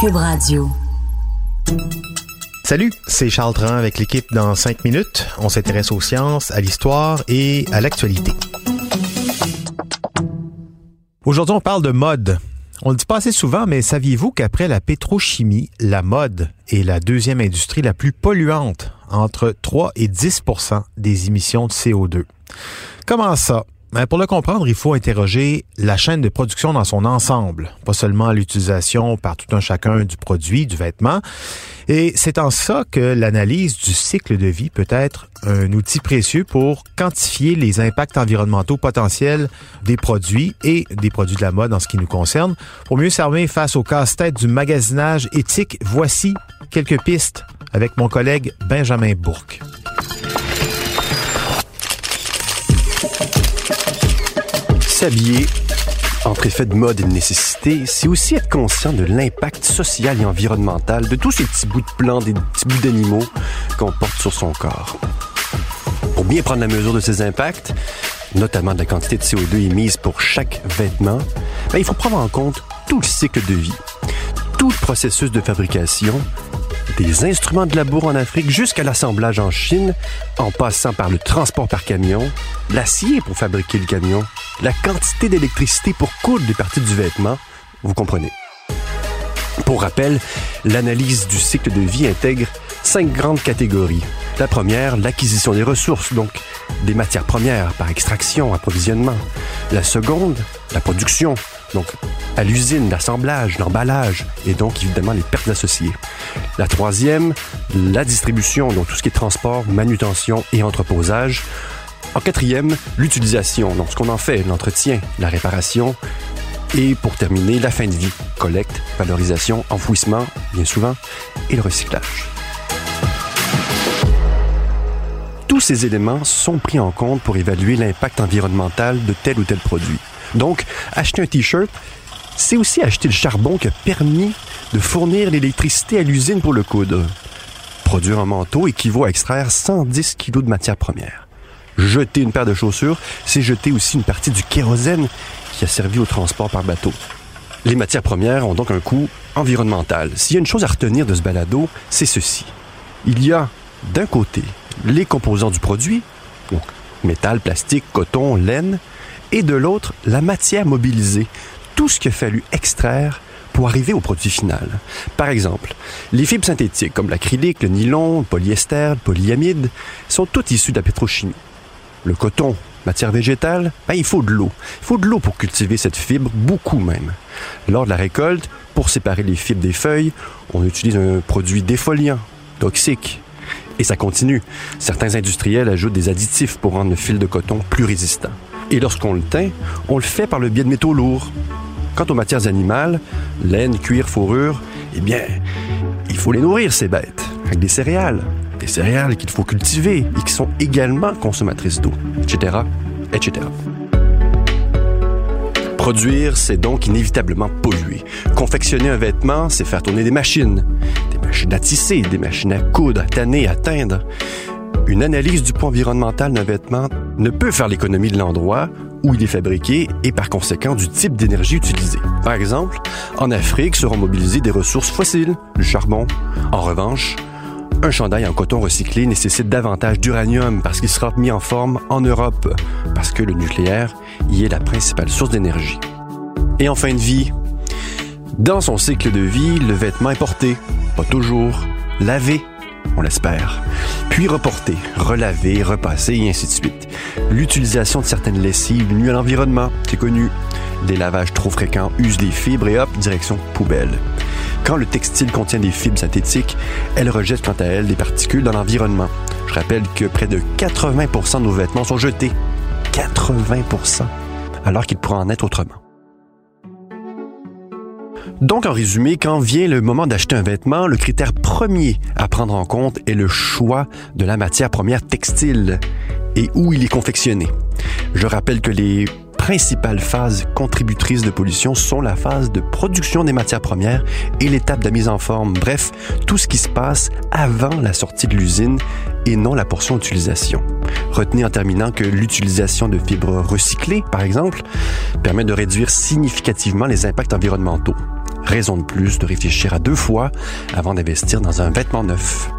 Cube Radio. Salut, c'est Charles Tran avec l'équipe dans 5 minutes. On s'intéresse aux sciences, à l'histoire et à l'actualité. Aujourd'hui, on parle de mode. On le dit pas assez souvent, mais saviez-vous qu'après la pétrochimie, la mode est la deuxième industrie la plus polluante, entre 3 et 10% des émissions de CO2. Comment ça? Ben, pour le comprendre, il faut interroger la chaîne de production dans son ensemble, pas seulement l'utilisation par tout un chacun du produit, du vêtement. Et c'est en ça que l'analyse du cycle de vie peut être un outil précieux pour quantifier les impacts environnementaux potentiels des produits et des produits de la mode en ce qui nous concerne. Pour mieux s'armer face au casse-tête du magasinage éthique, voici quelques pistes avec mon collègue Benjamin Bourque. S'habiller, entre effet de mode et de nécessité, c'est aussi être conscient de l'impact social et environnemental de tous ces petits bouts de plantes, des petits bouts d'animaux qu'on porte sur son corps. Pour bien prendre la mesure de ces impacts, notamment de la quantité de CO2 émise pour chaque vêtement, ben, il faut prendre en compte tout le cycle de vie, tout le processus de fabrication, des instruments de labour en Afrique jusqu'à l'assemblage en Chine, en passant par le transport par camion, l'acier pour fabriquer le camion, la quantité d'électricité pour coudre des parties du vêtement, vous comprenez. Pour rappel, l'analyse du cycle de vie intègre cinq grandes catégories. La première, l'acquisition des ressources, donc des matières premières par extraction, approvisionnement. La seconde, la production, donc à l'usine, l'assemblage, l'emballage et donc évidemment les pertes associées. La troisième, la distribution, donc tout ce qui est transport, manutention et entreposage. En quatrième, l'utilisation, donc ce qu'on en fait, l'entretien, la réparation. Et pour terminer, la fin de vie, collecte, valorisation, enfouissement, bien souvent, et le recyclage. Tous ces éléments sont pris en compte pour évaluer l'impact environnemental de tel ou tel produit. Donc, acheter un T-shirt, c'est aussi acheter le charbon qui a permis de fournir l'électricité à l'usine pour le coudre. Produire un manteau équivaut à extraire 110 kg de matière première. Jeter une paire de chaussures, c'est jeter aussi une partie du kérosène qui a servi au transport par bateau. Les matières premières ont donc un coût environnemental. S'il y a une chose à retenir de ce balado, c'est ceci. Il y a, d'un côté, les composants du produit, métal, plastique, coton, laine, et de l'autre, la matière mobilisée, tout ce qu'il a extraire pour arriver au produit final. Par exemple, les fibres synthétiques comme l'acrylique, le nylon, le polyester, le polyamide sont toutes issues de la pétrochimie. Le coton, matière végétale, ben, il faut de l'eau. Il faut de l'eau pour cultiver cette fibre, beaucoup même. Lors de la récolte, pour séparer les fibres des feuilles, on utilise un produit défoliant, toxique. Et ça continue. Certains industriels ajoutent des additifs pour rendre le fil de coton plus résistant. Et lorsqu'on le teint, on le fait par le biais de métaux lourds. Quant aux matières animales, laine, cuir, fourrure, eh bien, il faut les nourrir, ces bêtes, avec des céréales. Des céréales qu'il faut cultiver et qui sont également consommatrices d'eau, etc., etc. Produire, c'est donc inévitablement polluer. Confectionner un vêtement, c'est faire tourner des machines. Des machines à tisser, des machines à coudre, à tanner, à teindre. Une analyse du poids environnemental d'un vêtement ne peut faire l'économie de l'endroit où il est fabriqué et par conséquent du type d'énergie utilisée. Par exemple, en Afrique seront mobilisées des ressources fossiles, du charbon. En revanche, un chandail en coton recyclé nécessite davantage d'uranium parce qu'il sera mis en forme en Europe, parce que le nucléaire y est la principale source d'énergie. Et en fin de vie, dans son cycle de vie, le vêtement est porté, pas toujours, lavé, on l'espère, puis reporté, relavé, repassé et ainsi de suite. L'utilisation de certaines lessives nuit à l'environnement, c'est connu. Des lavages trop fréquents usent les fibres et hop, direction poubelle. Quand le textile contient des fibres synthétiques, elle rejette quant à elle des particules dans l'environnement. Je rappelle que près de 80% de nos vêtements sont jetés. 80% alors qu'il pourrait en être autrement. Donc, en résumé, quand vient le moment d'acheter un vêtement, le critère premier à prendre en compte est le choix de la matière première textile et où il est confectionné. Je rappelle que les principales phases contributrices de pollution sont la phase de production des matières premières et l'étape de mise en forme. Bref, tout ce qui se passe avant la sortie de l'usine et non la portion d'utilisation. Retenez en terminant que l'utilisation de fibres recyclées, par exemple, permet de réduire significativement les impacts environnementaux. Raison de plus de réfléchir à deux fois avant d'investir dans un vêtement neuf.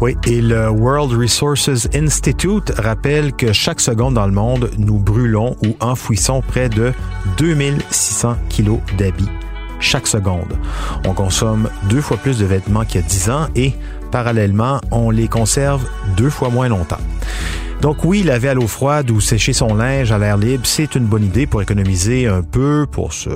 Oui, et le World Resources Institute rappelle que chaque seconde dans le monde, nous brûlons ou enfouissons près de 2600 kilos d'habits chaque seconde. On consomme deux fois plus de vêtements qu'il y a 10 ans et parallèlement, on les conserve deux fois moins longtemps. Donc oui, laver à l'eau froide ou sécher son linge à l'air libre, c'est une bonne idée pour économiser un peu, pour se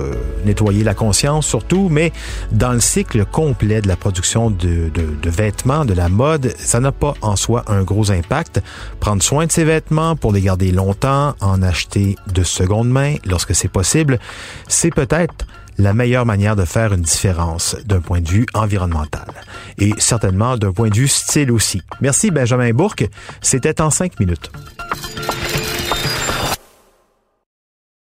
nettoyer la conscience surtout, mais dans le cycle complet de la production de, vêtements, de la mode, ça n'a pas en soi un gros impact. Prendre soin de ses vêtements pour les garder longtemps, en acheter de seconde main lorsque c'est possible, c'est peut-être la meilleure manière de faire une différence d'un point de vue environnemental. Et certainement d'un point de vue style aussi. Merci Benjamin Bourque. C'était en cinq minutes.